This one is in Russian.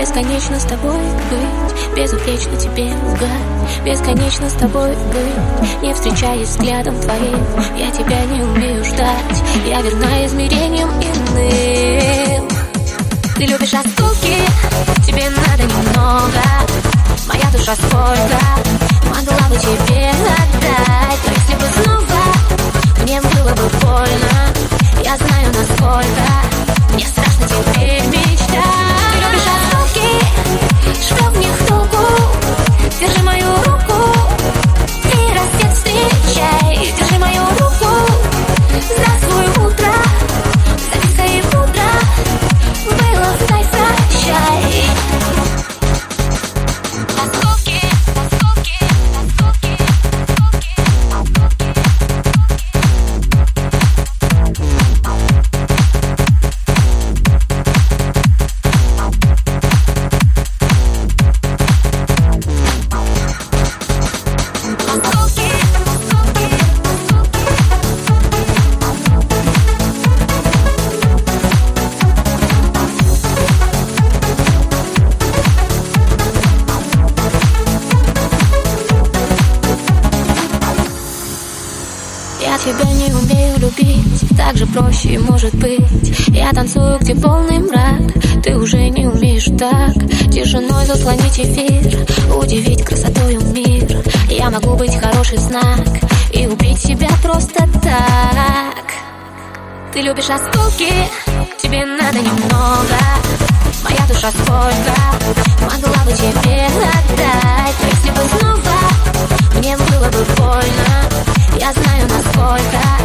Бесконечно с тобой быть, безупречно тебе лгать. Бесконечно с тобой быть, не встречаясь взглядом твоим. Я тебя не умею ждать, я верна измерением иным. Ты любишь осколки, тебе надо немного. Моя душа сколько могла бы тебе отдать Но если бы снова тебя не умею любить. Так же проще может быть. Я танцую, где полный мрак. Ты уже не умеешь так. Тишиной заслонить эфир. Удивить красотою мир. Я могу быть хороший знак. И убить себя просто так. Ты любишь осколки? Тебе надо немного. Моя душа сколько? Могла бы тебе отдать. Если бы снова Мне было бы больно. Я знаю, насколько